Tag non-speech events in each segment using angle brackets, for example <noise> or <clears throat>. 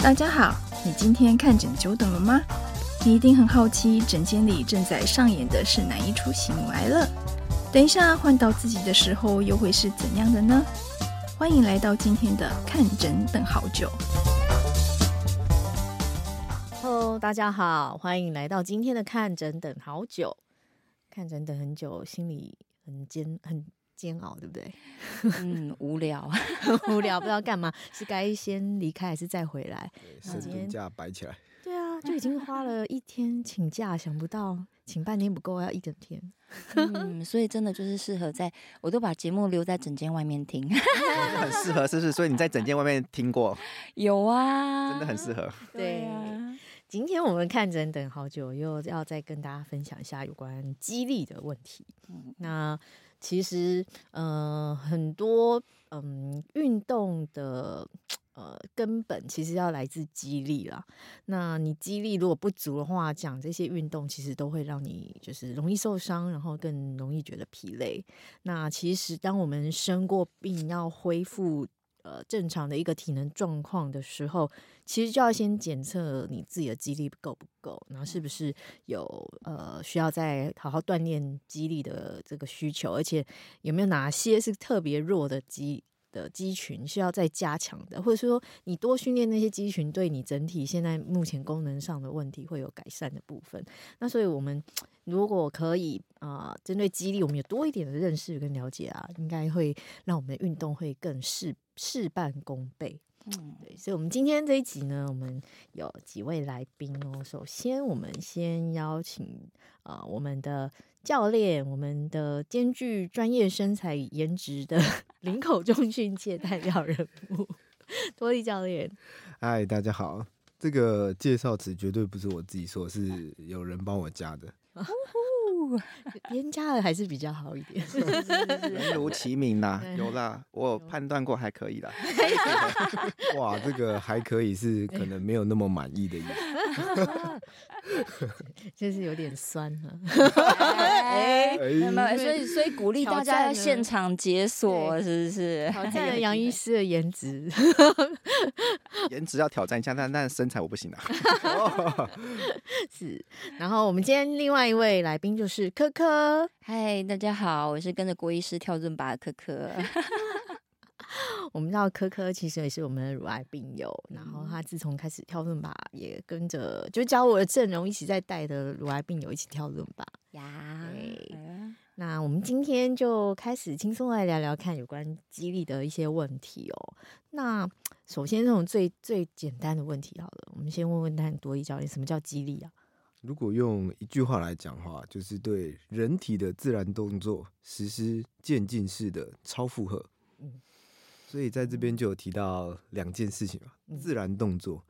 大家好，你今天看诊久等了吗？你一定很好奇，诊间里正在上演的是哪一出喜怒哀乐？等一下换到自己的时候，又会是怎样的呢？欢迎来到今天的看诊等好久。Hello，大家好，欢迎来到今天的看诊等好久。看诊等很久，心里很煎很煎熬，对不对？<laughs> 嗯，无聊，<laughs> 无聊，不知道干嘛，是该先离开还是再回来？对，生病假摆起来。对啊，就已经花了一天请假，想不到请半天不够，要一整天。嗯，<laughs> 所以真的就是适合在，我都把节目留在整间外面听，很适合，是不是？所以你在整间外面听过？有啊，真的很适合。对啊，今天我们看诊等好久，又要再跟大家分享一下有关激励的问题。嗯，那其实，嗯，很多嗯运动的。呃，根本其实要来自激励啦。那你激励如果不足的话，讲这些运动其实都会让你就是容易受伤，然后更容易觉得疲累。那其实当我们生过病要恢复呃正常的一个体能状况的时候，其实就要先检测你自己的肌力够不够，然后是不是有呃需要再好好锻炼肌力的这个需求，而且有没有哪些是特别弱的肌。的肌群需要再加强的，或者是说你多训练那些肌群，对你整体现在目前功能上的问题会有改善的部分。那所以我们 <tsk> 如果可以啊，呃，针对肌力，我们有多一点的认识跟了解啊，应该会让我们的运动会更事事半功倍。嗯，对，所以，我们今天这一集呢，我们有几位来宾哦。首先，我们先邀请啊，呃，我们的教练，我们的兼具专业身材与颜值的 <laughs> 林口中训界代表人物托利教练。嗨，大家好，这个介绍词绝对不是我自己说，是有人帮我加的。添加的还是比较好一点，人如其名呐，有啦，我判断过还可以啦。哇，这个还可以是可能没有那么满意的意思，就是有点酸哈。哎，所以所以鼓励大家要现场解锁，是不是？挑战杨医师的颜值，颜值要挑战一下，但但身材我不行啊。是，然后我们今天另外一位来宾就是。是柯柯，嗨，大家好，我是跟着郭医师跳尊巴的柯柯。<laughs> 我们知道柯柯其实也是我们的乳癌病友，然后他自从开始跳尊巴，也跟着就教我的阵容一起在带的乳癌病友一起跳尊巴呀。那我们今天就开始轻松来聊聊看有关肌力的一些问题哦。那首先这种最最简单的问题好了，我们先问问看多利教练，什么叫肌力啊？如果用一句话来讲的话，就是对人体的自然动作实施渐进式的超负荷。所以在这边就有提到两件事情嘛，自然动作。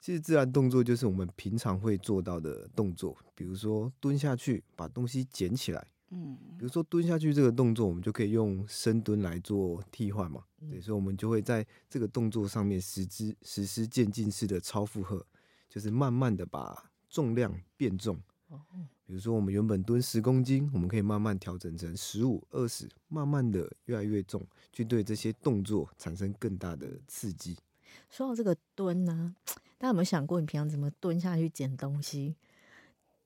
其实自然动作就是我们平常会做到的动作，比如说蹲下去把东西捡起来。嗯，比如说蹲下去这个动作，我们就可以用深蹲来做替换嘛。对，所以我们就会在这个动作上面实施实施渐进式的超负荷，就是慢慢的把。重量变重，比如说我们原本蹲十公斤，我们可以慢慢调整成十五、二十，慢慢的越来越重，去对这些动作产生更大的刺激。说到这个蹲呢，<tsk> 大家有没有想过，你平常怎么蹲下去捡东西？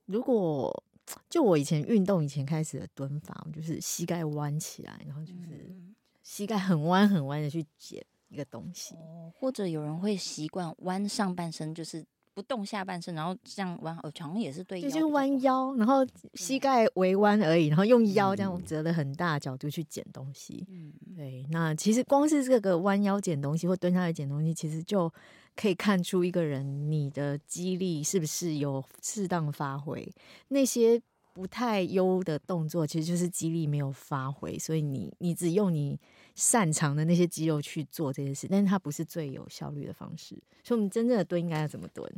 如果就我以前运动以前开始的蹲法，就是膝盖弯起来，然后就是膝盖很弯很弯的去捡一个东西，或者有人会习惯弯上半身，就是。不动下半身，然后这样弯，好像也是对，就是弯腰，然后膝盖微弯而已，然后用腰这样折了很大的角度去捡东西。嗯，对。那其实光是这个弯腰捡东西或蹲下来捡东西，其实就可以看出一个人你的肌力是不是有适当发挥。那些不太优的动作，其实就是肌力没有发挥，所以你你只用你擅长的那些肌肉去做这些事，但是它不是最有效率的方式。所以，我们真正的蹲应该要怎么蹲？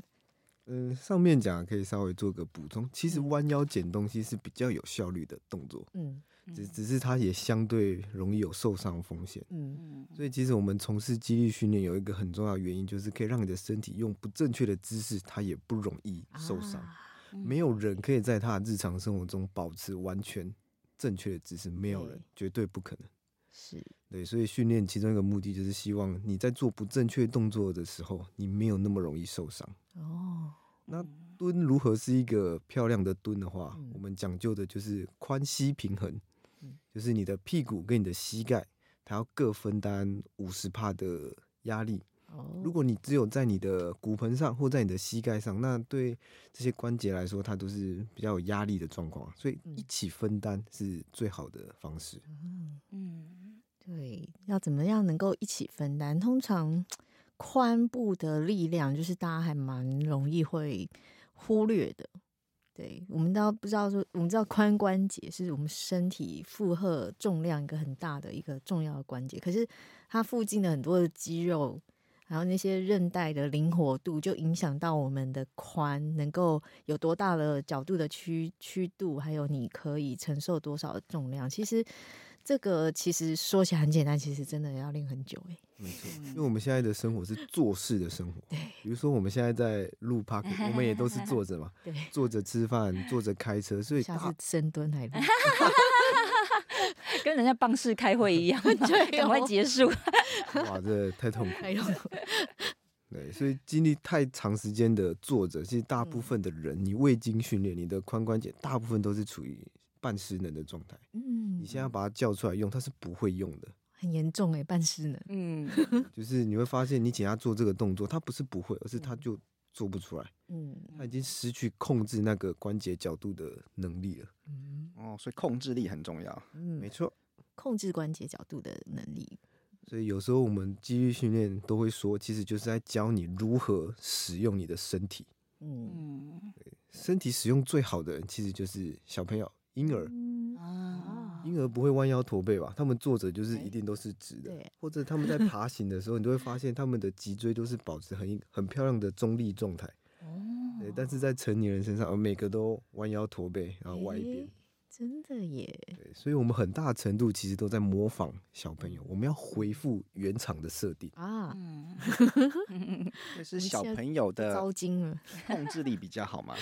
嗯，上面讲可以稍微做个补充。其实弯腰捡东西是比较有效率的动作，嗯，只只是它也相对容易有受伤风险，嗯嗯。所以其实我们从事肌力训练有一个很重要的原因，就是可以让你的身体用不正确的姿势，它也不容易受伤。没有人可以在他的日常生活中保持完全正确的姿势，没有人，绝对不可能。是对，所以训练其中一个目的就是希望你在做不正确动作的时候，你没有那么容易受伤。哦，那蹲如何是一个漂亮的蹲的话，嗯、我们讲究的就是髋膝平衡，嗯、就是你的屁股跟你的膝盖，它要各分担五十帕的压力。如果你只有在你的骨盆上或在你的膝盖上，那对这些关节来说，它都是比较有压力的状况，所以一起分担是最好的方式。嗯嗯，对，要怎么样能够一起分担？通常髋部的力量就是大家还蛮容易会忽略的。对，我们都不知道说，我们知道髋关节是我们身体负荷重量一个很大的一个重要的关节，可是它附近的很多的肌肉。然后那些韧带的灵活度就影响到我们的髋能够有多大的角度的曲曲度，还有你可以承受多少的重量。其实这个其实说起来很简单，其实真的要练很久哎。没错，因为我们现在的生活是坐式的生活，对。比如说我们现在在录 <laughs> Podcast，我们也都是坐着嘛，对，坐着吃饭，坐着开车，所以下次深蹲还录。<laughs> <laughs> 跟人家办事开会一样，对，赶快结束。哇，这太痛苦，太痛苦。对，所以经历太长时间的坐着，其实大部分的人，嗯、你未经训练，你的髋关节大部分都是处于半失能的状态。嗯，你现在要把它叫出来用，它是不会用的，很严重哎，半失能。嗯，<laughs> 就是你会发现，你请他做这个动作，他不是不会，而是他就做不出来。嗯，他已经失去控制那个关节角度的能力了。嗯，哦，所以控制力很重要。嗯，没错。控制关节角度的能力，所以有时候我们肌力训练都会说，其实就是在教你如何使用你的身体。嗯，身体使用最好的人其实就是小朋友、婴儿。啊，婴儿不会弯腰驼背吧？他们坐着就是一定都是直的，或者他们在爬行的时候，你都会发现他们的脊椎都是保持很很漂亮的中立状态。哦，对，但是在成年人身上，每个都弯腰驼背，然后歪一边。真的耶，对，所以我们很大程度其实都在模仿小朋友，我们要回复原厂的设定啊。<laughs> 嗯，是小朋友的糟 <laughs> 精了，控制力比较好嘛？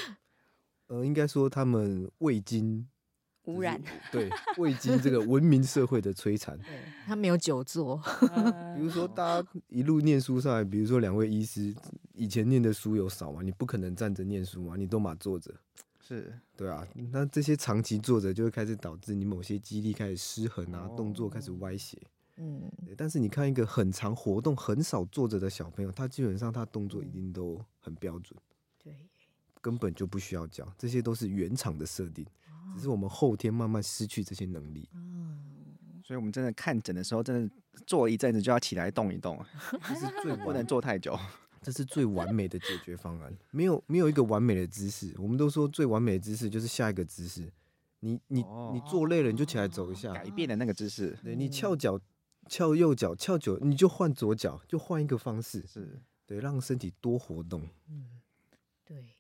呃，应该说他们未经污染，对，未经这个文明社会的摧残，他没有久坐。<laughs> 比如说，大家一路念书上来，比如说两位医师以前念的书有少吗？你不可能站着念书嘛，你都嘛坐着。是对啊，那这些长期坐着就会开始导致你某些肌力开始失衡啊，哦、动作开始歪斜。嗯，但是你看一个很长活动、很少坐着的小朋友，他基本上他动作一定都很标准。对，根本就不需要教，这些都是原厂的设定，只是我们后天慢慢失去这些能力。嗯，所以我们真的看诊的时候，真的坐一阵子就要起来动一动，这是最不能坐太久。这是最完美的解决方案，没有没有一个完美的姿势。我们都说最完美的姿势就是下一个姿势。你你你坐累了你就起来走一下，改变的那个姿势。对，你翘脚翘右脚翘久，你就换左脚，就换一个方式。是对，让身体多活动。嗯，对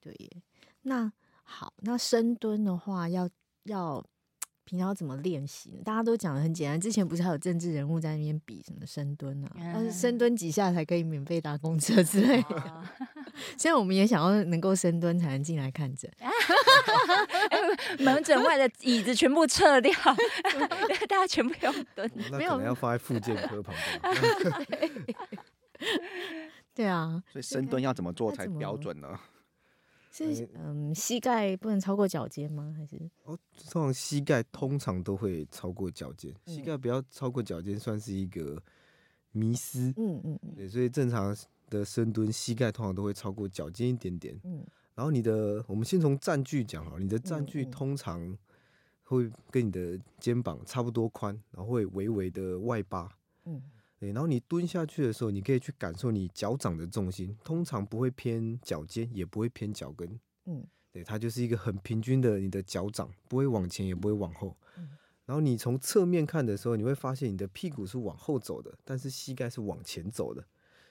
对耶。那好，那深蹲的话要要。平常要怎么练习？大家都讲的很简单。之前不是还有政治人物在那边比什么深蹲啊？但是深蹲几下才可以免费搭公车之类的。<laughs> 现在我们也想要能够深蹲才能进来看诊。<laughs> 门诊外的椅子全部撤掉，<laughs> 大家全部用蹲。那可能要放在复健科旁边。对啊，所以深蹲要怎么做才标准呢？是嗯，膝盖不能超过脚尖吗？还是哦，通常膝盖通常都会超过脚尖，嗯、膝盖不要超过脚尖算是一个迷思。嗯嗯嗯，对，所以正常的深蹲，膝盖通常都会超过脚尖一点点。嗯，然后你的，我们先从站距讲好，你的站距通常会跟你的肩膀差不多宽，然后会微微的外八。嗯。对，然后你蹲下去的时候，你可以去感受你脚掌的重心，通常不会偏脚尖，也不会偏脚跟。嗯，对，它就是一个很平均的，你的脚掌不会往前，也不会往后。嗯，然后你从侧面看的时候，你会发现你的屁股是往后走的，但是膝盖是往前走的，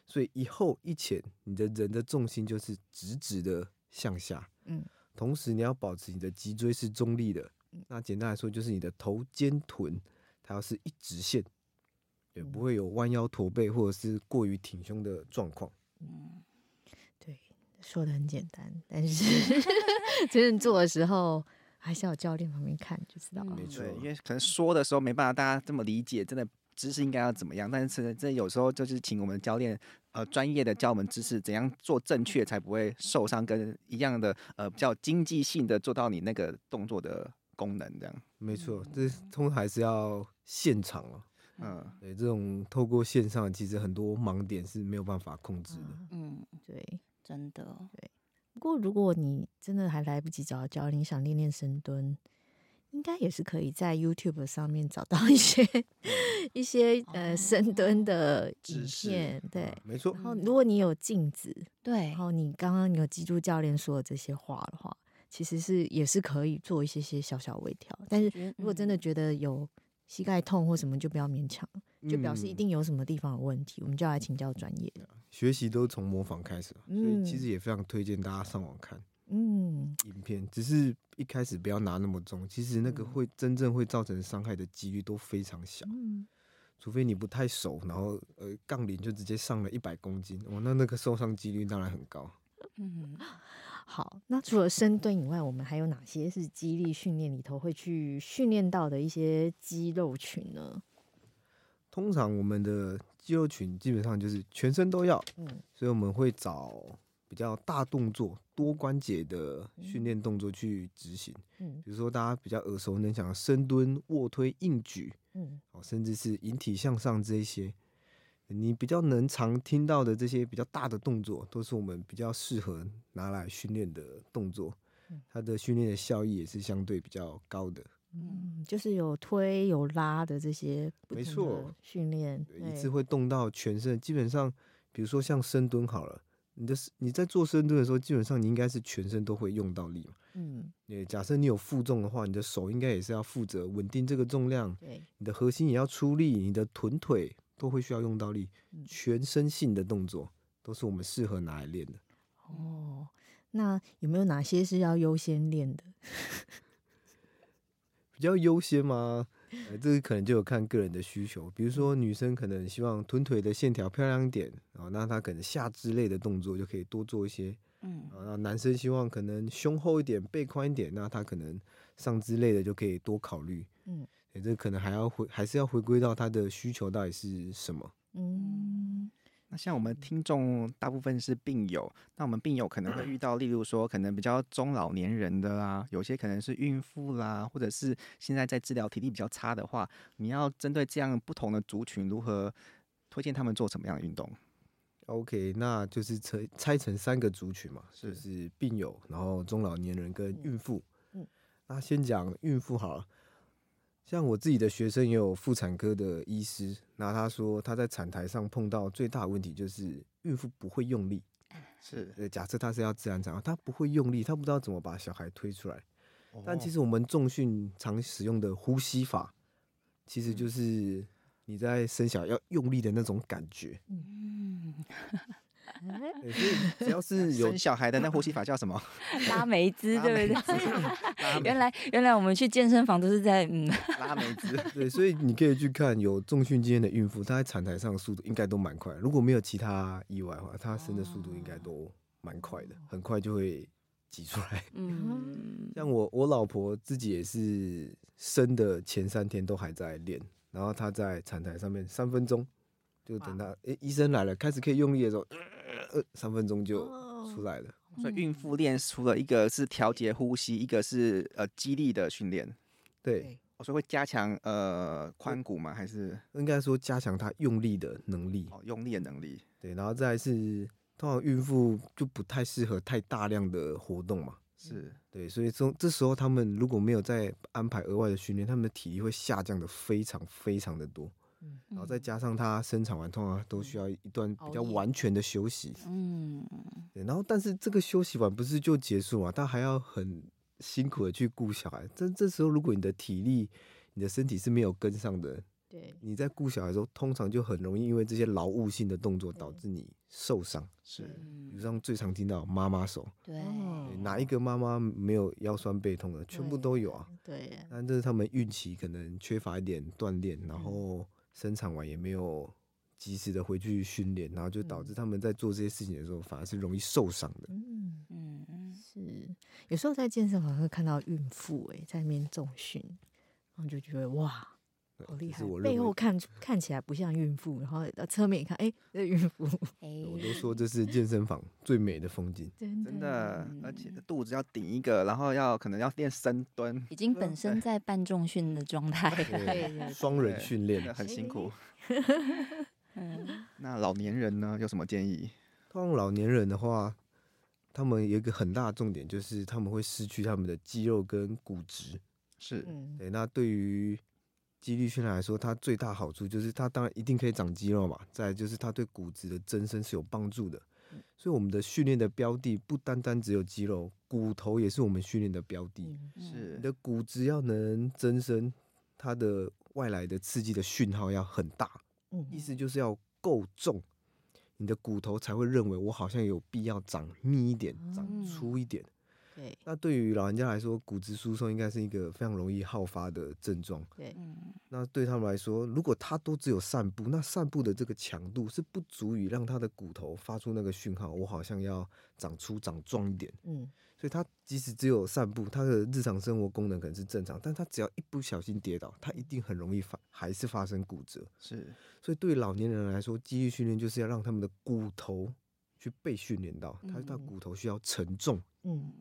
所以一后一前，你的人的重心就是直直的向下。嗯，同时你要保持你的脊椎是中立的。那简单来说，就是你的头肩臀，它要是一直线。也不会有弯腰驼背或者是过于挺胸的状况。嗯，对，说的很简单，但是 <laughs> 真正做的时候还是要教练旁边看就知道了。嗯没错，因为可能说的时候没办法大家这么理解，真的知识应该要怎么样，但是这有时候就是请我们教练呃专业的教我们知识，怎样做正确才不会受伤，跟一样的呃比较经济性的做到你那个动作的功能这样。没错，这通常还是要现场啊。嗯，对，这种透过线上，其实很多盲点是没有办法控制的。嗯，对。真的。对，不过如果你真的还来不及找到教练，你想练练深蹲，应该也是可以在 YouTube 上面找到一些 <laughs> 一些呃深蹲的影知识片。对啊，没错然，后如果你有镜子，对。然，后你刚刚有记住教练说的这些话的话，其实是也是可以做一些些小小微调。但是如果真的觉得有膝盖痛或什么，就不要勉强，就表示一嗯定有什么地方有问题，我们就要来请教专业的。学习都从模仿开始，所以其实也非常推荐大家上网看嗯，影片。只是一开始不要拿那么重，其实那个会真正会造成伤害的几率都非常小。嗯除非你不太熟，然后呃杠铃就直接上了一百公斤，哇，那那个受伤几率当然很高。嗯，好，那除了深蹲以外，我们还有哪些是肌力训练里头会去训练到的一些肌肉群呢？通常我们的肌肉群基本上就是全身都要，嗯所以我们会找比较大动作、多关节的训练动作去执行。嗯比如说大家比较耳熟能详的深蹲、卧推、硬举，嗯哦，甚至是引体向上这一些，你比较能常听到的这些比较大的动作，都是我们比较适合拿来训练的动作嗯。它的训练的效益也是相对比较高的。嗯，就是有推有拉的这些没错训练，一次会动到全身，基本上，比如说像深蹲好了，你的你在做深蹲的时候，基本上你应该是全身都会用到力嘛。嗯对，假设你有负重的话，你的手应该也是要负责稳定这个重量，对，你的核心也要出力，你的臀腿都会需要用到力嗯，全身性的动作都是我们适合拿来练的。哦，那有没有哪些是要优先练的？<laughs> 比较优先吗？呃，这个可能就有看个人的需求。比如说女生可能希望臀腿的线条漂亮一点，啊，那她可能下肢类的动作就可以多做一些。嗯啊，那男生希望可能胸厚一点、背宽一点，那他可能上肢类的就可以多考虑。嗯欸，这可能还要回，还是要回归到他的需求到底是什么。嗯那像我们听众大部分是病友，那我们病友可能会遇到，例如说可能比较中老年人的啦，有些可能是孕妇啦，或者是现在在治疗体力比较差的话，你要针对这样不同的族群，如何推荐他们做什么样的运动？OK，那就是拆拆成三个族群嘛，是就是病友，然后中老年人跟孕妇。嗯那先讲孕妇好了。像我自己的学生也有妇产科的医师，那他说他在产台上碰到最大的问题就是孕妇不会用力。是，呃，假设他是要自然产，他不会用力，他不知道怎么把小孩推出来。但其实实我们重训常使用的呼吸法，其实就是你在生小孩要用力的那种感觉。嗯，<laughs> 所以 <laughs> 只要是有小孩的那呼吸法叫什么？拉梅姿，拉对不对？<laughs> 原来原来我们去健身房都是在嗯，拉梅兹，<laughs> 对，所以你可以去看有重训经验的孕妇，她在产台上的速度应该都蛮快。如果没有其他意外的话，她生的速度应该都蛮快的，很快就会挤出来。嗯，像我我老婆自己也是生的前三天都还在练，然后她在产台上面三分钟，就等她诶、医生来了，开始可以用力的时候，呃，三分钟就出来了。所以孕妇练除了一个是调节呼吸，一个是呃肌力的训练，对，哦所以会加强呃髋骨吗？还是应该说加强她用力的能力。哦用力的能力？对，然后再来是通常孕妇就不太适合太大量的活动嘛。是对，所以这这时候他们如果没有再安排额外的训练，他们的体力会下降的非常非常的多。嗯然后再加上他生产完，通常都需要一段比较完全的休息。嗯，对，然后但是这个休息完不是就结束嘛？他还要很辛苦的去顾小孩。这这时候如果你的体力、你的身体是没有跟上的，对，你在顾小孩的时候，通常就很容易因为这些劳务性的动作导致你受伤。是比如像最常听到妈妈手，对哪一个妈妈没有腰酸背痛的？全部都有啊。对，但这是他们孕期可能缺乏一点锻炼，然后生产完也没有及时的回去训练，然后就导致他们在做这些事情的时候，反而是容易受伤的。嗯，嗯嗯，是。有时候在健身房会看到孕妇哎，在那边重训，然后就觉得哇。好厉害！背后看看起来不像孕妇，然后侧面一看，哎、欸，这是孕妇。<laughs> 我都说这是 <laughs> 健身房最美的风景，真的，真的，而且肚子要顶一个，然后要可能要练深蹲，已经本身在半重训的状态，双人训练很辛苦。<laughs> 那老年人呢？有什么建议？通常老年人的话，他们有一个很大的重点，就是他们会失去他们的肌肉跟骨质。是，对。那对于肌力训练来说，它最大好处就是它当然一定可以长肌肉嘛，再来就是它对骨质的增生是有帮助的。所以我们的训练的标的不单单只有肌肉，骨头也是我们训练的标的。是，你的骨质要能增生，它的外来的刺激的讯号要很大，意思就是要够重，你的骨头才会认为我好像有必要长密一点，长粗一点。对，那对于老人家来说，骨质疏松应该是一个非常容易好发的症状。对，那对他们来说，如果他都只有散步，那散步的这个强度是不足以让他的骨头发出那个讯号，我好像要长粗长壮一点。嗯，所以他即使只有散步，他的日常生活功能可能是正常，但他只要一不小心跌倒，他一定很容易发，还是发生骨折。是，所以对老年人来说，肌力训练就是要让他们的骨头去被训练到，他的骨头需要承重。嗯。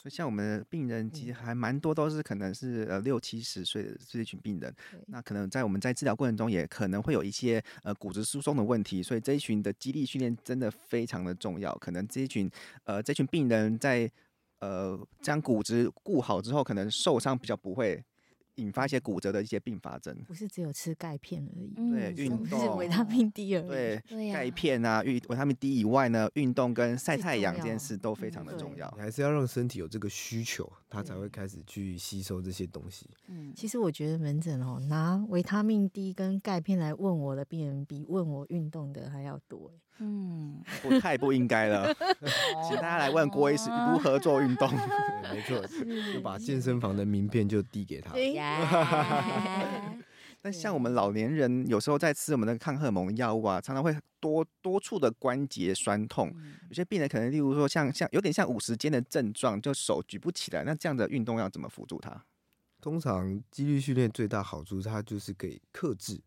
所以像我们的病人其实还蛮多，都是可能是呃六七十岁的这一群病人。那可能在我们在治疗过程中，也可能会有一些呃骨质疏松的问题。所以这一群的肌力训练真的非常的重要。可能这一群呃这群病人在呃将骨质固好之后，可能受伤比较不会。引发一些骨折的一些并发症，不是只有吃钙片而已，对，运动是维他命 D 而已，对，钙片啊，维维他命 D 以外呢，运动跟晒太阳这件事都非常的重要，你还是要让身体有这个需求，它才会开始去吸收这些东西。嗯，其实我觉得门诊哦，拿维他命 D 跟钙片来问我的病人，比问我运动的还要多。嗯，<laughs> 不太不应该了，<laughs> 请大家来问郭医师如何做运动。没错，就把健身房的名片就递给他。那像我们老年人，有时候在吃我们的抗荷尔蒙药物啊，常常会多多处的关节酸痛。有些病人可能，例如说像像有点像五十肩的症状，就手举不起来。那这样的运动要怎么辅助他？通常肌力训练最大好处，它就是可以克制。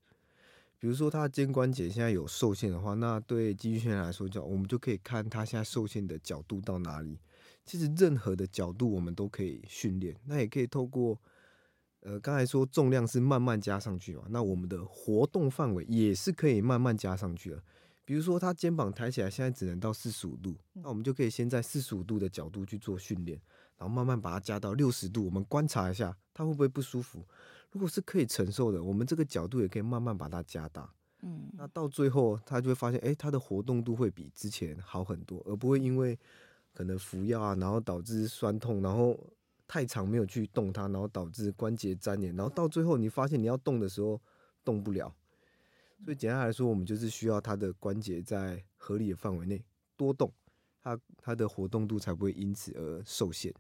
比如说他肩关节现在有受限的话，那对肌力训练来说，就我们就可以看他现在受限的角度到哪里。其实任何的角度我们都可以训练，那也可以透过，呃，刚才说重量是慢慢加上去嘛，那我们的活动范围也是可以慢慢加上去的。比如说他肩膀抬起来现在只能到四十五度，那我们就可以先在四十五度的角度去做训练，然后慢慢把它加到六十度，我们观察一下他会不会不舒服。如果是可以承受的，我们这个角度也可以慢慢把它加大。嗯，那到最后他就会发现，哎、欸，他的活动度会比之前好很多，而不会因为可能服药啊，然后导致酸痛，然后太长没有去动它，然后导致关节粘连，然后到最后你发现你要动的时候动不了。所以简单来说，我们就是需要它的关节在合理的范围内多动，它它的活动度才不会因此而受限。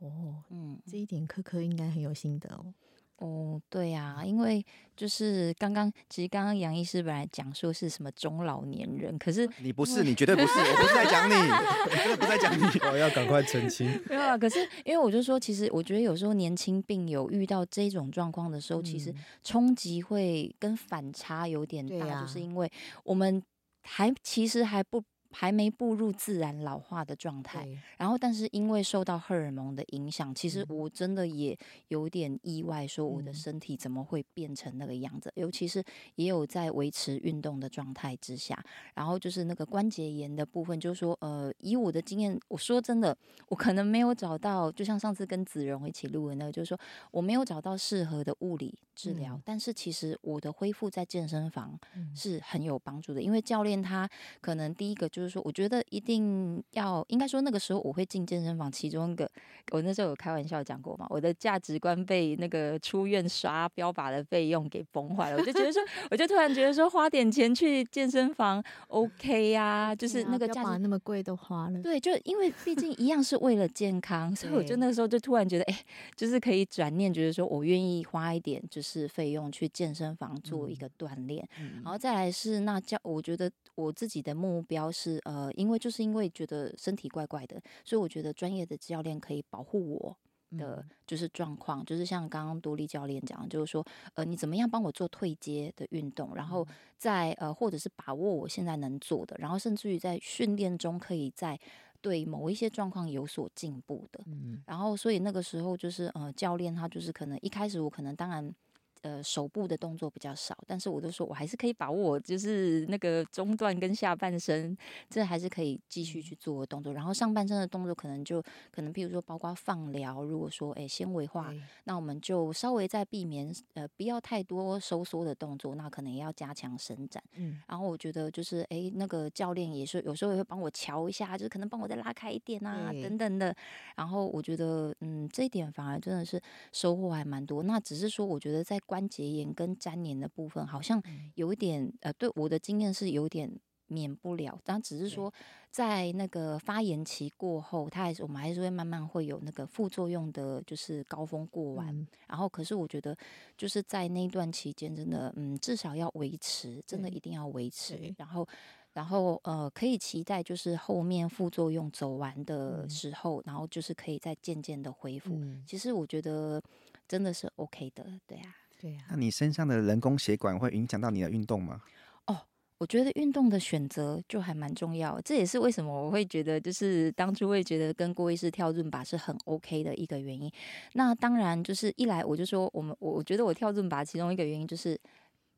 哦，嗯，这一点科科应该很有心得哦。哦，对呀、啊，因为就是刚刚，其实刚刚杨医师本来讲说是什么中老年人，可是你不是，你绝对不是，我不是在讲你，我真的不是在讲你，<laughs> 我要赶快澄清。<laughs> 没有啊，可是因为我就说，其实我觉得有时候年轻病友遇到这种状况的时候，嗯、其实冲击会跟反差有点大，啊、就是因为我们还其实还不。还没步入自然老化的状态，然后但是因为受到荷尔蒙的影响，其实我真的也有点意外，说我的身体怎么会变成那个样子？嗯、尤其是也有在维持运动的状态之下，然后就是那个关节炎的部分，就是说，呃，以我的经验，我说真的，我可能没有找到，就像上次跟子荣一起录的那个，就是说我没有找到适合的物理治疗，嗯、但是其实我的恢复在健身房是很有帮助的，因为教练他可能第一个就是。说，我觉得一定要，应该说那个时候我会进健身房，其中一个我那时候有开玩笑讲过嘛，我的价值观被那个出院刷标靶的费用给崩坏了，我就觉得说，我就突然觉得说，花点钱去健身房 <laughs> OK 呀、啊，就是那个价值那么贵都花了，对，就因为毕竟一样是为了健康，所以我就那个时候就突然觉得，哎、欸，就是可以转念，觉得说我愿意花一点，就就是费用去健身房做一个锻炼，嗯、然后再来是那教，我觉得我自己的目标是呃，因为就是因为觉得身体怪怪的，所以我觉得专业的教练可以保护我的就是状况，嗯、就是像刚刚多莉教练讲，就是说呃，你怎么样帮我做退阶的运动，然后在呃或者是把握我现在能做的，然后甚至于在训练中可以在。对某一些状况有所进步的，嗯，然后所以那个时候就是呃，教练他就是可能一开始我可能当然。呃，手部的动作比较少，但是我都说我还是可以把握，就是那个中段跟下半身，这还是可以继续去做的动作。然后上半身的动作可能就可能，譬如说包括放疗，如果说哎纤维化，那我们就稍微再避免呃不要太多收缩的动作，那可能也要加强伸展。嗯，然后我觉得就是哎那个教练也是有时候也会帮我瞧一下，就是可能帮我再拉开一点啊等等的。然后我觉得嗯这一点反而真的是收获还蛮多。那只是说我觉得在。关节炎跟粘连的部分，好像有一点呃，对我的经验是有点免不了，但只是说在那个发炎期过后，它还是我们还是会慢慢会有那个副作用的，就是高峰过完。嗯、然后，可是我觉得就是在那段期间，真的嗯，至少要维持，真的一定要维持。然后，然后呃，可以期待就是后面副作用走完的时候，嗯、然后就是可以再渐渐的恢复。嗯、其实我觉得真的是 OK 的，对啊。对啊，那你身上的人工血管会影响到你的运动吗？哦，我觉得运动的选择就还蛮重要，这也是为什么我会觉得，就是当初会觉得跟郭医师跳润拔是很 OK 的一个原因。那当然就是一来我就说，我们我我觉得我跳润拔其中一个原因就是。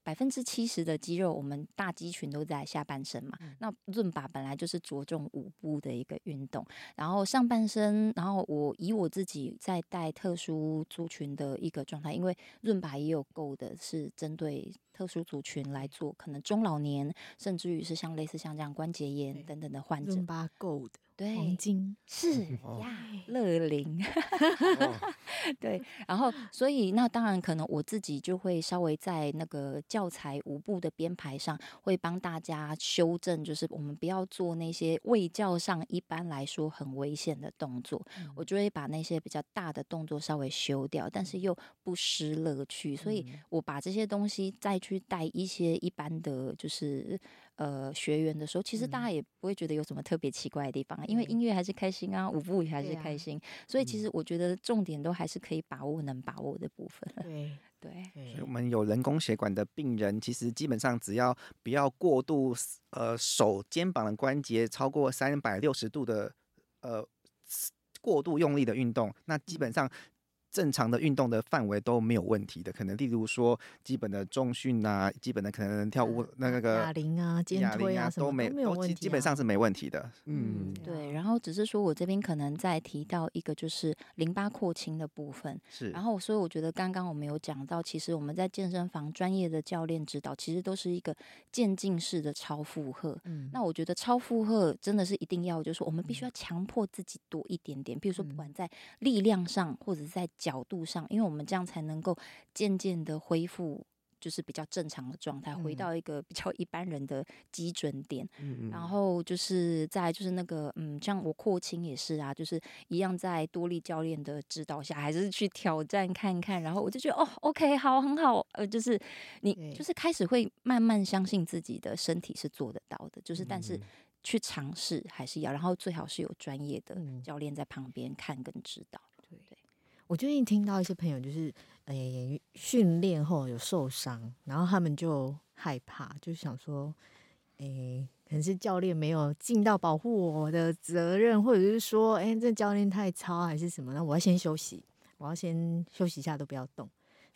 百分之七十的肌肉，我们大肌群都在下半身嘛。嗯、那润把本来就是着重五步的一个运动，然后上半身，然后我以我自己在带特殊族群的一个状态，因为润把也有够的是针对特殊族群来做，可能中老年，甚至于是像类似像这样关节炎等等的患者。伦巴够的。对，黄金是呀，乐龄，<laughs> 对，然后所以那当然可能我自己就会稍微在那个教材舞步的编排上会帮大家修正，就是我们不要做那些卫教上一般来说很危险的动作，嗯、我就会把那些比较大的动作稍微修掉，但是又不失乐趣，所以我把这些东西再去带一些一般的就是。呃，学员的时候，其实大家也不会觉得有什么特别奇怪的地方，嗯、因为音乐还是开心啊，舞步也还是开心，啊、所以其实我觉得重点都还是可以把握能把握的部分。对对，所以我们有人工血管的病人，其实基本上只要不要过度呃手肩膀的关节超过三百六十度的呃过度用力的运动，那基本上。正常的运动的范围都没有问题的，可能例如说基本的重训啊，基本的可能跳舞那个哑铃啊、肩推啊，都没都没有问题，基本上是没问题的。嗯，对。然后只是说我这边可能在提到一个就是淋巴扩清的部分。是。然后所以我觉得刚刚我们有讲到，其实我们在健身房专业的教练指导，其实都是一个渐进式的超负荷。嗯。那我觉得超负荷真的是一定要，就是说我们必须要强迫自己多一点点，比如说不管在力量上或者是在。角度上，因为我们这样才能够渐渐的恢复，就是比较正常的状态，回到一个比较一般人的基准点。嗯、然后就是在就是那个嗯，像我扩清也是啊，就是一样在多莉教练的指导下，还是去挑战看看。然后我就觉得哦，OK，好，很好。呃，就是你就是开始会慢慢相信自己的身体是做得到的，就是但是去尝试还是要，然后最好是有专业的教练在旁边看跟指导。我最近听到一些朋友，就是诶训练后有受伤，然后他们就害怕，就想说，诶、可能是教练没有尽到保护我的责任，或者是说，诶、这教练太操还是什么？那我要先休息，我要先休息一下，都不要动，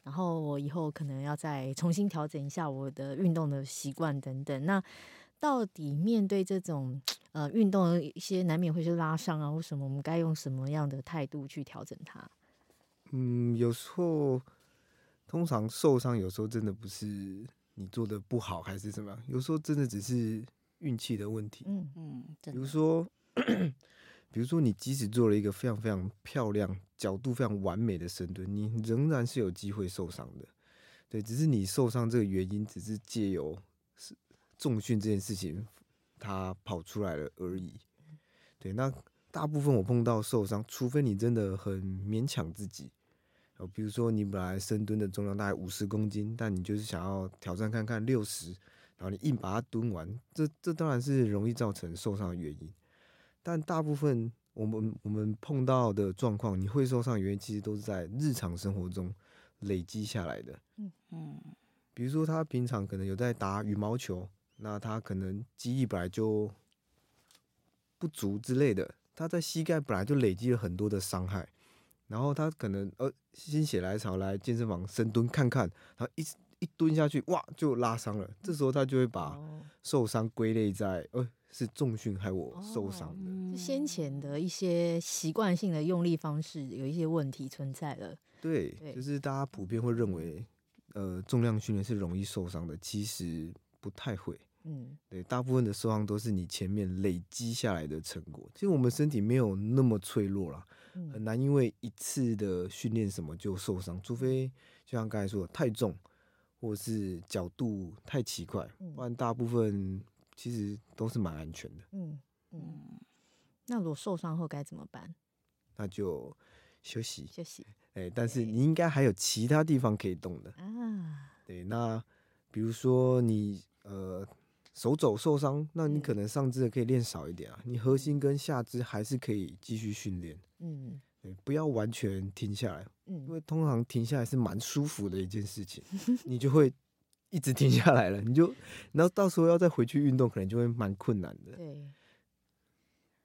然后我以后可能要再重新调整一下我的运动的习惯等等。那到底面对这种呃运动的一些难免会是拉伤啊或什么，我们该用什么样的态度去调整它？嗯，有时候通常受伤，有时候真的不是你做的不好还是什么，有时候真的只是运气的问题。嗯嗯，比如说，比如说你即使做了一个非常非常漂亮、角度非常完美的深蹲，你仍然是有机会受伤的。对，只是你受伤这个原因，只是借由是重训这件事情，它跑出来了而已。对，那大部分我碰到受伤，除非你真的很勉强自己。比如说你本来深蹲的重量大概五十公斤，但你就是想要挑战看看六十，然后你硬把它蹲完，这这当然是容易造成受伤的原因。但大部分我们我们碰到的状况，你会受伤的原因其实都是在日常生活中累积下来的。嗯嗯，比如说他平常可能有在打羽毛球，那他可能肌力本来就不足之类的，他在膝盖本来就累积了很多的伤害。然后他可能呃心血来潮来健身房深蹲看看，然后一一蹲下去哇就拉伤了。这时候他就会把受伤归类在呃是重训害我受伤的。哦，先前的一些习惯性的用力方式有一些问题存在了。对，就是大家普遍会认为呃重量训练是容易受伤的，其实不太会。嗯，对，大部分的受伤都是你前面累积下来的成果。其实我们身体没有那么脆弱啦。很难因为一次的训练什么就受伤，除非就像刚才说的太重，或是角度太奇怪，不然大部分其实都是蛮安全的。嗯嗯，那如果受伤后该怎么办？那就休息休息。哎，但是你应该还有其他地方可以动的啊。对，那比如说你呃。手肘受伤，那你可能上肢可以练少一点啊。你核心跟下肢还是可以继续训练。嗯，对，不要完全停下来。嗯，因为通常停下来是蛮舒服的一件事情，<laughs> 你就会一直停下来了。你就，然后到时候要再回去运动，可能就会蛮困难的。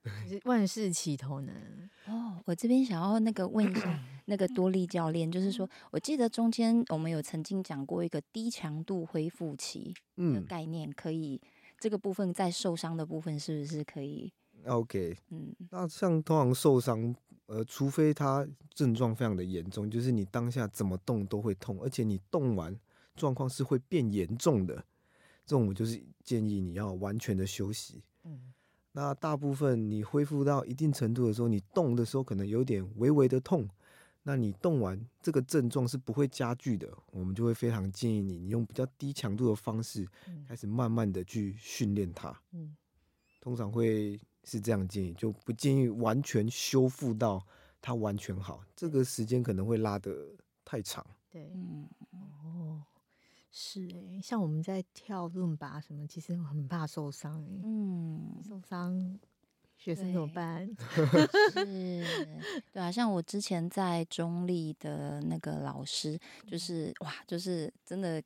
对，万事起头难。哦，我这边想要那个问一下 <clears throat> 那个多利教练，就是说我记得中间我们有曾经讲过一个低强度恢复期的概念，可以这个部分在受伤的部分是不是可以？OK，嗯，那像通常受伤，呃，除非他症状非常的严重，就是你当下怎么动都会痛，而且你动完状况是会变严重的，这种我就是建议你要完全的休息。嗯。那大部分你恢复到一定程度的时候，你动的时候可能有点微微的痛，那你动完这个症状是不会加剧的，我们就会非常建议你，你用比较低强度的方式开始慢慢的去训练它。嗯，通常会是这样建议，就不建议完全修复到它完全好，这个时间可能会拉得太长。对，嗯，哦。是哎、欸，像我们在跳伦巴什么，其实很怕受伤哎、欸。嗯，受伤，学生怎么办？<laughs> 是，对啊，像我之前在中立的那个老师，就是哇，就是真的。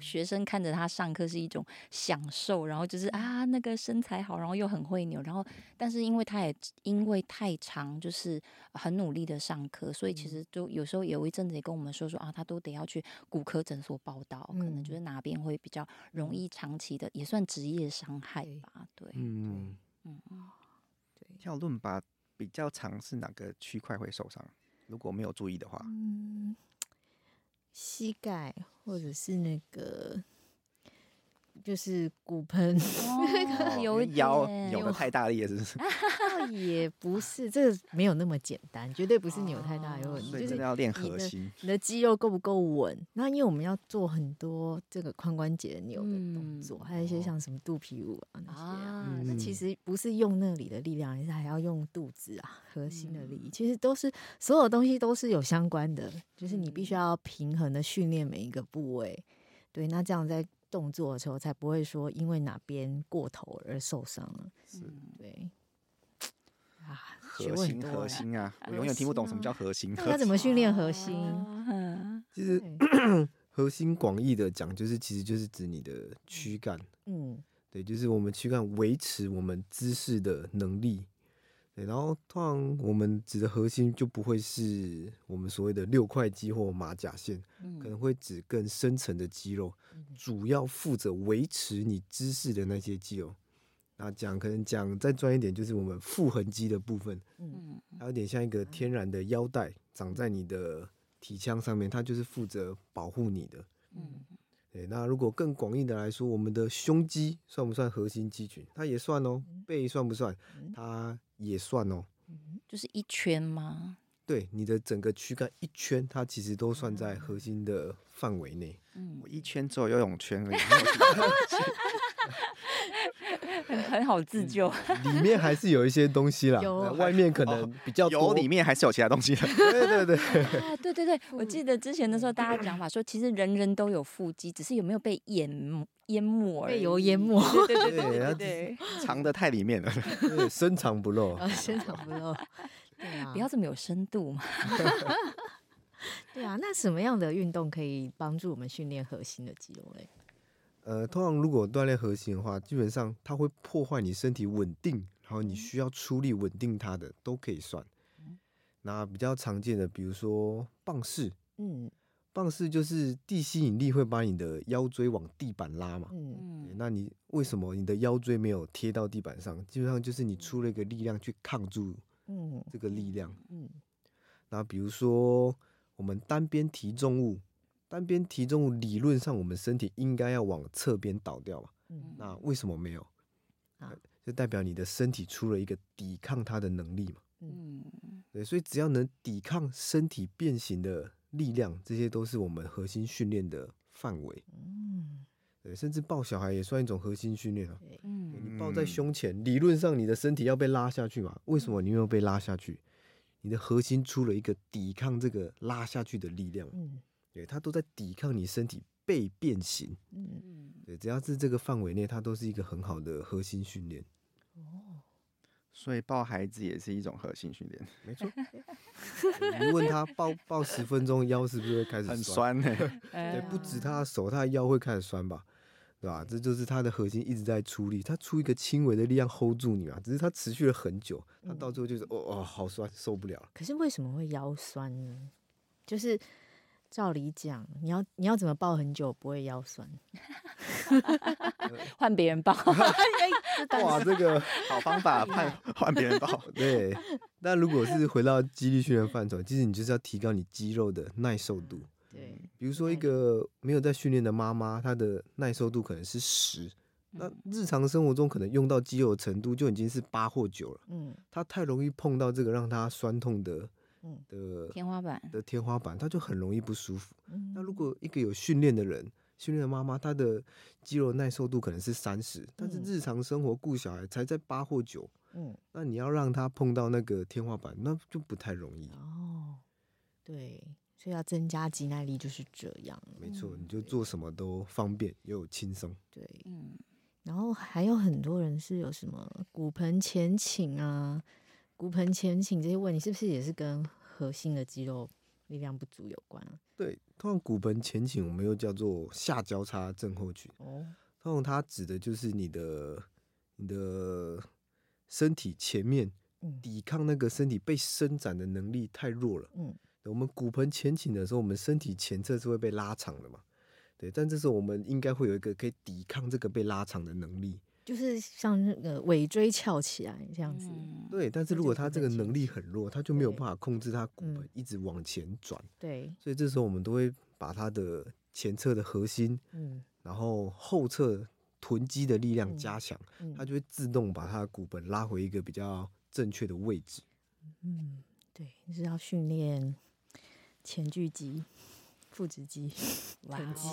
学生看着他上课是一种享受，然后就是啊，那个身材好，然后又很会扭，然后但是因为他也因为太长，就是很努力的上课，所以其实就有时候有一阵子也跟我们说说啊，他都得要去骨科诊所报道，可能就是哪边会比较容易长期的，也算职业伤害吧。对，嗯嗯嗯，跳伦巴比较长是哪个区块会受伤？如果没有注意的话，嗯。膝盖，或者是那个。就是骨盆，哦、<laughs> 有腰扭的太大力了，是不是？也不是，这个没有那么简单，绝对不是扭太大有问题。所以真的要练核心，你的肌肉够不够稳？那因为我们要做很多这个髋关节扭的动作，嗯、还有一些像什么肚皮舞啊那些啊，那、啊、其实不是用那里的力量，你是还要用肚子啊核心的力，嗯、其实都是所有东西都是有相关的，就是你必须要平衡的训练每一个部位。对，那这样在。动作的时候才不会说因为哪边过头而受伤了。是，对。啊，核心核心啊，我永远听不懂什么叫核心。那怎么训练核心？其实 <clears throat> 核心广义的讲，就是其实就是指你的躯干。嗯，对，就是我们躯干维持我们姿势的能力。对，然后通常我们指的核心就不会是我们所谓的六块肌或马甲线，嗯、可能会指更深层的肌肉，嗯、主要负责维持你姿势的那些肌肉。那讲可能讲再专业一点，就是我们腹横肌的部分，嗯，还有点像一个天然的腰带长在你的体腔上面，它就是负责保护你的。嗯，对。那如果更广义的来说，我们的胸肌算不算核心肌群？它也算哦。背算不算？它。也算哦，就是一圈吗？对，你的整个躯干一圈，它其实都算在核心的范围内。嗯，我一圈只有游泳圈而已。<laughs> 很 <laughs> 很好自救。里面还是有一些东西啦，外面可能比较多，里面还是有其他东西的。<laughs> 对对对，啊，对对对，我记得之前的时候，大家讲法说，其实人人都有腹肌，只是有没有被淹淹没，被油淹没。对对对对对，藏的太里面了，对，深藏不露，<laughs> 深藏不露。对啊，不要这么有深度嘛。对啊，那什么样的运动可以帮助我们训练核心的肌肉嘞？呃，通常如果锻炼核心的话，基本上它会破坏你身体稳定，然后你需要出力稳定它的都可以算。嗯、那比较常见的，比如说棒式，嗯，棒式就是地吸引力会把你的腰椎往地板拉嘛，嗯，那你为什么你的腰椎没有贴到地板上？基本上就是你出了一个力量去抗住，嗯，这个力量，嗯，那比如说我们单边提重物。单边提重物，理论上我们身体应该要往侧边倒掉嘛？嗯，那为什么没有？啊，就代表你的身体出了一个抵抗它的能力嘛。嗯，对，所以只要能抵抗身体变形的力量，这些都是我们核心训练的范围。嗯，对，甚至抱小孩也算一种核心训练啊。嗯，你抱在胸前，理论上你的身体要被拉下去嘛？为什么你没有被拉下去？你的核心出了一个抵抗这个拉下去的力量。嗯。对，它都在抵抗你身体被变形。嗯，对，只要是这个范围内，它都是一个很好的核心训练。哦，所以抱孩子也是一种核心训练，没错。你问他抱抱十分钟，腰是不是会开始很酸呢？<laughs> 对，不止他的手，他的腰会开始酸吧？对吧？这就是他的核心一直在出力，他出一个轻微的力量 hold 住你嘛。只是他持续了很久，他到最后就是哦哦，好酸，受不了了。可是为什么会腰酸呢？就是。照理讲，你要你要怎么抱很久不会腰酸？<laughs> 换别人抱。<laughs> 哇，这个 <laughs> 好方法，换换别人抱。对，那如果是回到肌力训练范畴，其实你就是要提高你肌肉的耐受度。对，比如说一个没有在训练的妈妈，她的耐受度可能是十，那日常生活中可能用到肌肉的程度就已经是八或九了。嗯，她太容易碰到这个让她酸痛的。的天花板的天花板，它就很容易不舒服。那如果一个有训练的人，训练的妈妈，她的肌肉耐受度可能是三十，但是日常生活顾小孩才在八或九，嗯，那你要让他碰到那个天花板，那就不太容易。哦，对，所以要增加肌耐力就是这样。没错，你就做什么都方便又轻松。对，嗯，然后还有很多人是有什么骨盆前倾啊。骨盆前倾这些问题是不是也是跟核心的肌肉力量不足有关啊？对，通常骨盆前倾我们又叫做下交叉症候群。哦，通常它指的就是你的你的身体前面抵抗那个身体被伸展的能力太弱了。嗯，我们骨盆前倾的时候，我们身体前侧是会被拉长的嘛？对，但这时候我们应该会有一个可以抵抗这个被拉长的能力。就是像那个尾椎翘起来这样子，对。但是如果他这个能力很弱，他就没有办法控制他骨盆一直往前转。对，所以这时候我们都会把他的前侧的核心，嗯，然后后侧臀肌的力量加强，他就会自动把他的骨盆拉回一个比较正确的位置。嗯，对，就是要训练前锯肌。腹直肌、臀肌，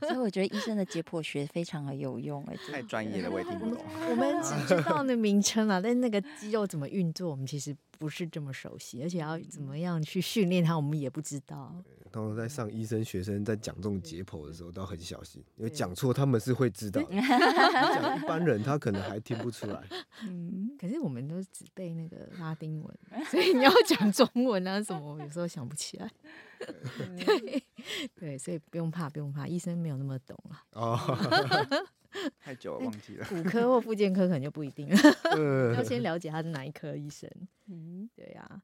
所以我觉得医生的解剖学非常的有用哎，太专业了，我也听不懂。<laughs> 我们只知道那名称啊，但那个肌肉怎么运作，我们其实不是这么熟悉，而且要怎么样去训练它，我们也不知道。当时在上医生学生在讲这种解剖的时候，都要很小心，因为讲错他们是会知道的，<laughs> 讲一般人他可能还听不出来。<laughs> 嗯，可是我们都只背那个拉丁文，所以你要讲中文啊什么，我有时候想不起来。<laughs> 对 <laughs> 对，所以不用怕，不用怕，医生没有那么懂啊。哦，<laughs> 太久了忘记了。骨科或复健科可能就不一定了，要先了解他是哪一科医生。嗯，对呀。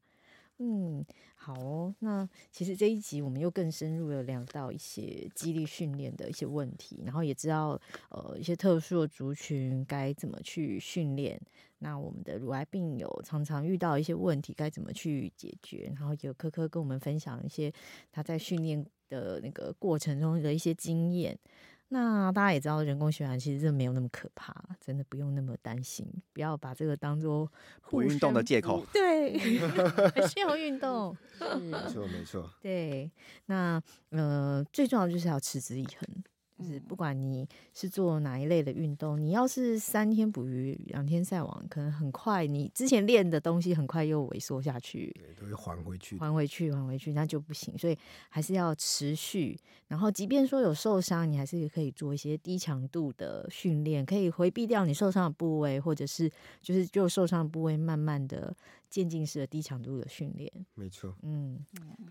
嗯，好哦。那其实这一集我们又更深入的聊到一些肌力训练的一些问题，然后也知道呃一些特殊的族群该怎么去训练。那我们的乳癌病友常常遇到一些问题，该怎么去解决？然后有科科跟我们分享一些他在训练的那个过程中的一些经验。那大家也知道，人工血管其实真的没有那么可怕，真的不用那么担心，不要把这个当做不运动的借口。对，还是要运动。没错，没错。<laughs> 对，那呃，最重要的就是要持之以恒，就是不管你是做哪一类的运动，你要是三天捕鱼两天晒网，可能很快你之前练的东西很快又萎缩下去，对，都会还回去，还回去，还回去，那就不行。所以还是要持续。然后，即便说有受伤，你还是可以做一些低强度的训练，可以回避掉你受伤的部位，或者是就是就受伤的部位，慢慢的渐进式的低强度的训练。没错，嗯，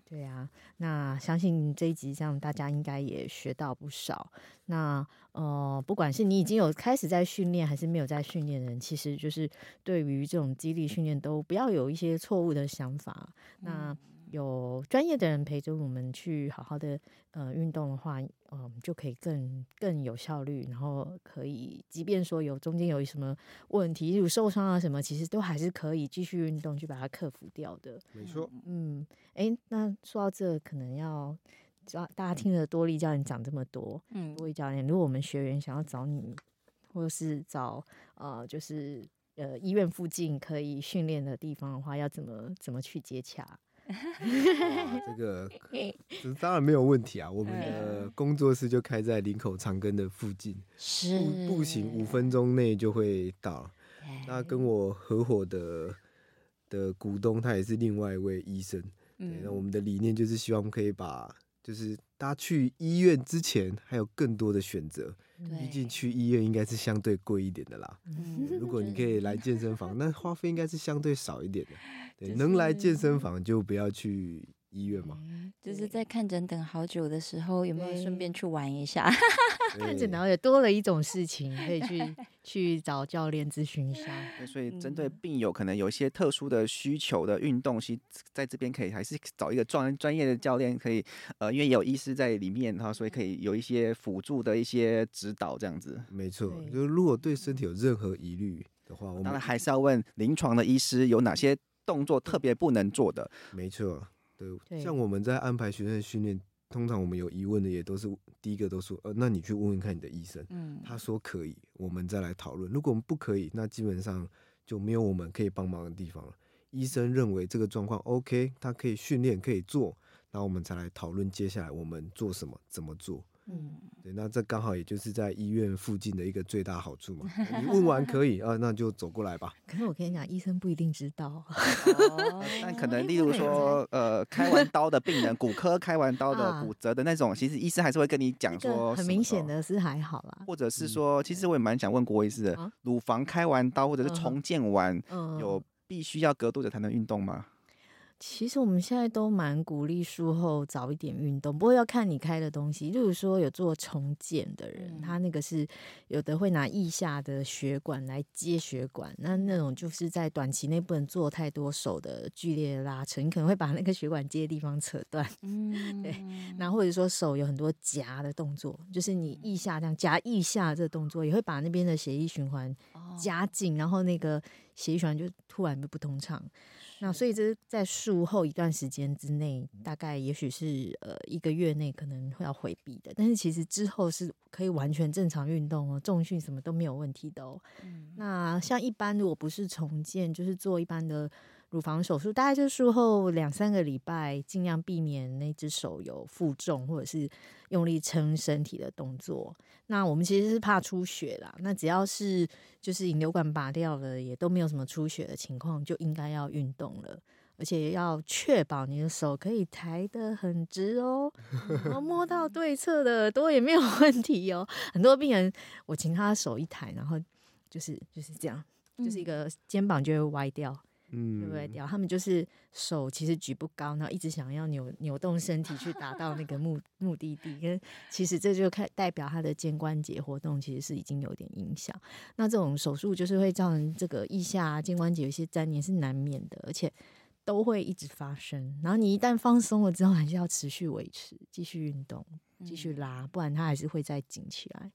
对啊。那相信这一集这样，大家应该也学到不少。那呃，不管是你已经有开始在训练，还是没有在训练的人，其实就是对于这种激励训练，都不要有一些错误的想法。那有专业的人陪着我们去好好的呃运动的话，嗯，就可以更更有效率，然后可以，即便说有中间有什么问题，例如受伤啊什么，其实都还是可以继续运动去把它克服掉的。没错，嗯，哎、欸，那说到这，可能要教大家听了多莉教练讲这么多，嗯，多莉教练，如果我们学员想要找你，或者是找呃，就是呃医院附近可以训练的地方的话，要怎么怎么去接洽？这个 <laughs> 这当然没有问题啊！我们的工作室就开在林口长庚的附近，是步步行五分钟内就会到。那跟我合伙的的股东，他也是另外一位医生。那我们的理念就是希望可以把，就是大家去医院之前还有更多的选择。毕竟去医院应该是相对贵一点的啦。嗯如果你可以来健身房，<laughs> 那花费应该是相对少一点的。对，能来健身房就不要去医院嘛。就是在看诊等好久的时候，有没有顺便去玩一下？<laughs> 看诊然后也多了一种事情可以去去找教练咨询一下。对，所以针对病友可能有一些特殊的需求的运动，其实在这边可以还是找一个专专业的教练，可以呃，因为有医师在里面哈，所以可以有一些辅助的一些指导这样子。没错，就是如果对身体有任何疑虑的话，我们当然还是要问临床的医师有哪些。动作特别不能做的，没错，对，像我们在安排学生训练，通常我们有疑问的也都是第一个都说，呃，那你去问问看你的医生，嗯，他说可以，我们再来讨论。如果我们不可以，那基本上就没有我们可以帮忙的地方了。医生认为这个状况 OK，他可以训练可以做，那我们才来讨论接下来我们做什么，怎么做。嗯，对，那这刚好也就是在医院附近的一个最大好处嘛。你问完可以啊，那就走过来吧。可是我跟你讲，医生不一定知道。哦，但可能例如说，呃，开完刀的病人，骨科开完刀的骨折的那种，其实医生还是会跟你讲说，很明显的是还好啦。或者是说，其实我也蛮想问郭医师的，乳房开完刀或者是重建完，有必须要隔多久才能运动吗？其实我们现在都蛮鼓励术后早一点运动，不过要看你开的东西。例如说有做重建的人，他那个是有的会拿腋下的血管来接血管，那那种就是在短期内不能做太多手的剧烈的拉扯，你可能会把那个血管接的地方扯断。<laughs> 嗯，对。那或者说手有很多夹的动作，就是你腋下这样夹腋下这个动作，也会把那边的血液循环夹紧，然后那个血液循环就突然就不通畅。那所以这是在术后一段时间之内，大概也许是呃一个月内可能会要回避的，但是其实之后是可以完全正常运动哦，重训什么都没有问题的哦。嗯、那像一般如果不是重建，就是做一般的。乳房手术大概就术后两三个礼拜，尽量避免那只手有负重或者是用力撑身体的动作。那我们其实是怕出血啦。那只要是就是引流管拔掉了，也都没有什么出血的情况，就应该要运动了。而且要确保你的手可以抬得很直哦，然后摸到对侧的耳朵也没有问题哦。很多病人我请他手一抬，然后就是就是这样，就是一个肩膀就会歪掉。嗯，对不对？然后他们就是手其实举不高，然后一直想要扭扭动身体去达到那个目目的地，跟其实这就看代表他的肩关节活动其实是已经有点影响。那这种手术就是会造成这个腋下肩关节有一些粘连是难免的，而且都会一直发生。然后你一旦放松了之后，还是要持续维持，继续运动，继续拉，不然它还是会再紧起来。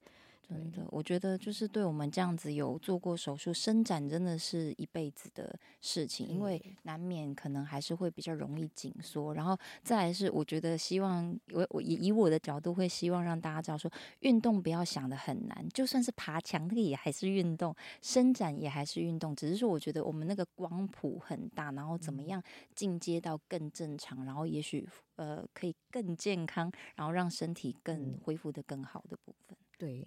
真的，我觉得就是对我们这样子有做过手术，伸展真的是一辈子的事情，因为难免可能还是会比较容易紧缩。然后再来是，我觉得希望我我以以我的角度会希望让大家知道说，运动不要想的很难，就算是爬墙，那个也还是运动，伸展也还是运动，只是说我觉得我们那个光谱很大，然后怎么样进阶到更正常，然后也许呃可以更健康，然后让身体更恢复的更好的部分。对，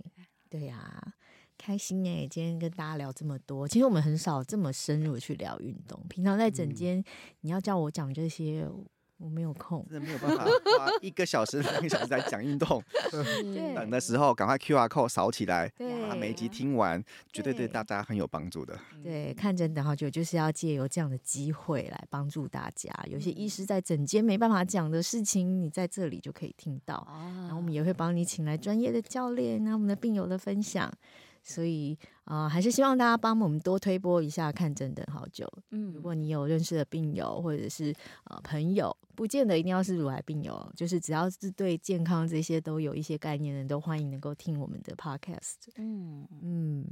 对呀、啊，开心哎！今天跟大家聊这么多，其实我们很少这么深入去聊运动。平常在整间，嗯、你要叫我讲这些。我没有空，真的没有办法 <laughs> 花一个小时、两个小时在讲运动。<laughs> 等的时候赶快 QR code 扫起来，把每一集听完，绝对对大家很有帮助的。对，看诊等好久，就是要借由这样的机会来帮助大家。有些医师在诊间没办法讲的事情，你在这里就可以听到。然后我们也会帮你请来专业的教练，那我们的病友的分享。所以啊、呃，还是希望大家帮我们多推播一下，看真等好久。嗯，如果你有认识的病友或者是呃朋友，不见得一定要是乳癌病友，就是只要是对健康这些都有一些概念的人，都欢迎能够听我们的 podcast。嗯嗯。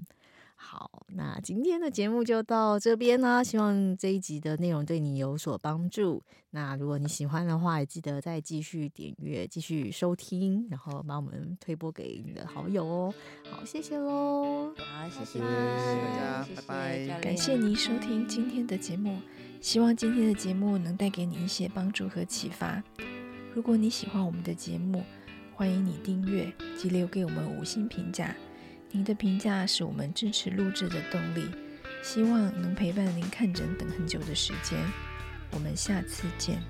好，那今天的节目就到这边啦。希望这一集的内容对你有所帮助。那如果你喜欢的话，也记得再继续点阅、继续收听，然后帮我们推播给你的好友哦。好，谢谢喽。好，谢谢，谢谢大家，拜拜。感谢您收听今天的节目，希望今天的节目能带给你一些帮助和启发。如果你喜欢我们的节目，欢迎你订阅及留给我们五星评价。您的评价是我们支持录制的动力，希望能陪伴您看诊等很久的时间。我们下次见。